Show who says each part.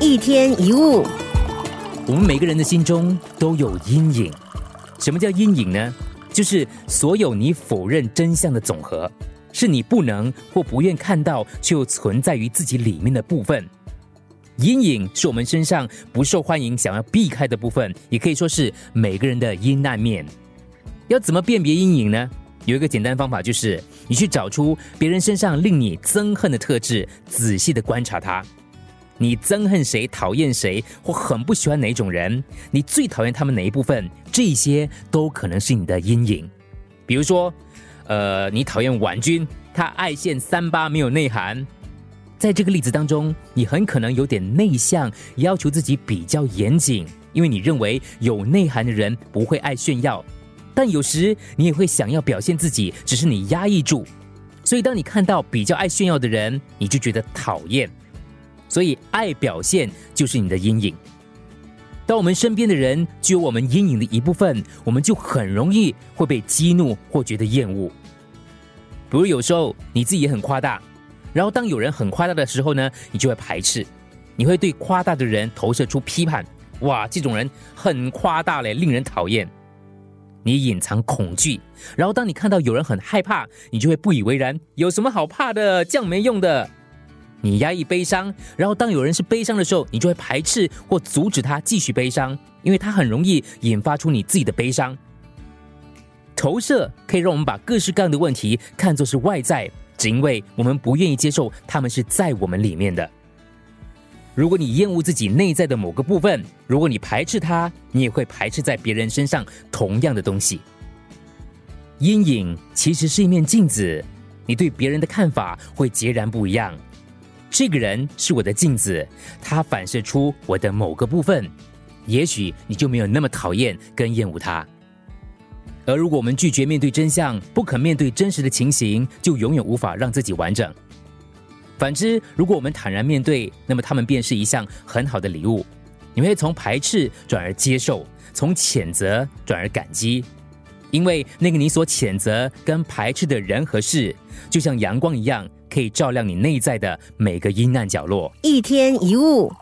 Speaker 1: 一天一物，
Speaker 2: 我们每个人的心中都有阴影。什么叫阴影呢？就是所有你否认真相的总和，是你不能或不愿看到却又存在于自己里面的部分。阴影是我们身上不受欢迎、想要避开的部分，也可以说是每个人的阴暗面。要怎么辨别阴影呢？有一个简单方法，就是你去找出别人身上令你憎恨的特质，仔细的观察他。你憎恨谁、讨厌谁，或很不喜欢哪种人？你最讨厌他们哪一部分？这些都可能是你的阴影。比如说，呃，你讨厌婉君，他爱现三八，没有内涵。在这个例子当中，你很可能有点内向，要求自己比较严谨，因为你认为有内涵的人不会爱炫耀。但有时你也会想要表现自己，只是你压抑住。所以，当你看到比较爱炫耀的人，你就觉得讨厌。所以，爱表现就是你的阴影。当我们身边的人具有我们阴影的一部分，我们就很容易会被激怒或觉得厌恶。比如，有时候你自己也很夸大，然后当有人很夸大的时候呢，你就会排斥，你会对夸大的人投射出批判。哇，这种人很夸大嘞，令人讨厌。你隐藏恐惧，然后当你看到有人很害怕，你就会不以为然。有什么好怕的？这样没用的。你压抑悲伤，然后当有人是悲伤的时候，你就会排斥或阻止他继续悲伤，因为他很容易引发出你自己的悲伤。投射可以让我们把各式各样的问题看作是外在，只因为我们不愿意接受他们是在我们里面的。如果你厌恶自己内在的某个部分，如果你排斥它，你也会排斥在别人身上同样的东西。阴影其实是一面镜子，你对别人的看法会截然不一样。这个人是我的镜子，他反射出我的某个部分，也许你就没有那么讨厌跟厌恶他。而如果我们拒绝面对真相，不肯面对真实的情形，就永远无法让自己完整。反之，如果我们坦然面对，那么他们便是一项很好的礼物。你会从排斥转而接受，从谴责转而感激，因为那个你所谴责跟排斥的人和事，就像阳光一样。可以照亮你内在的每个阴暗角落。
Speaker 1: 一天一物。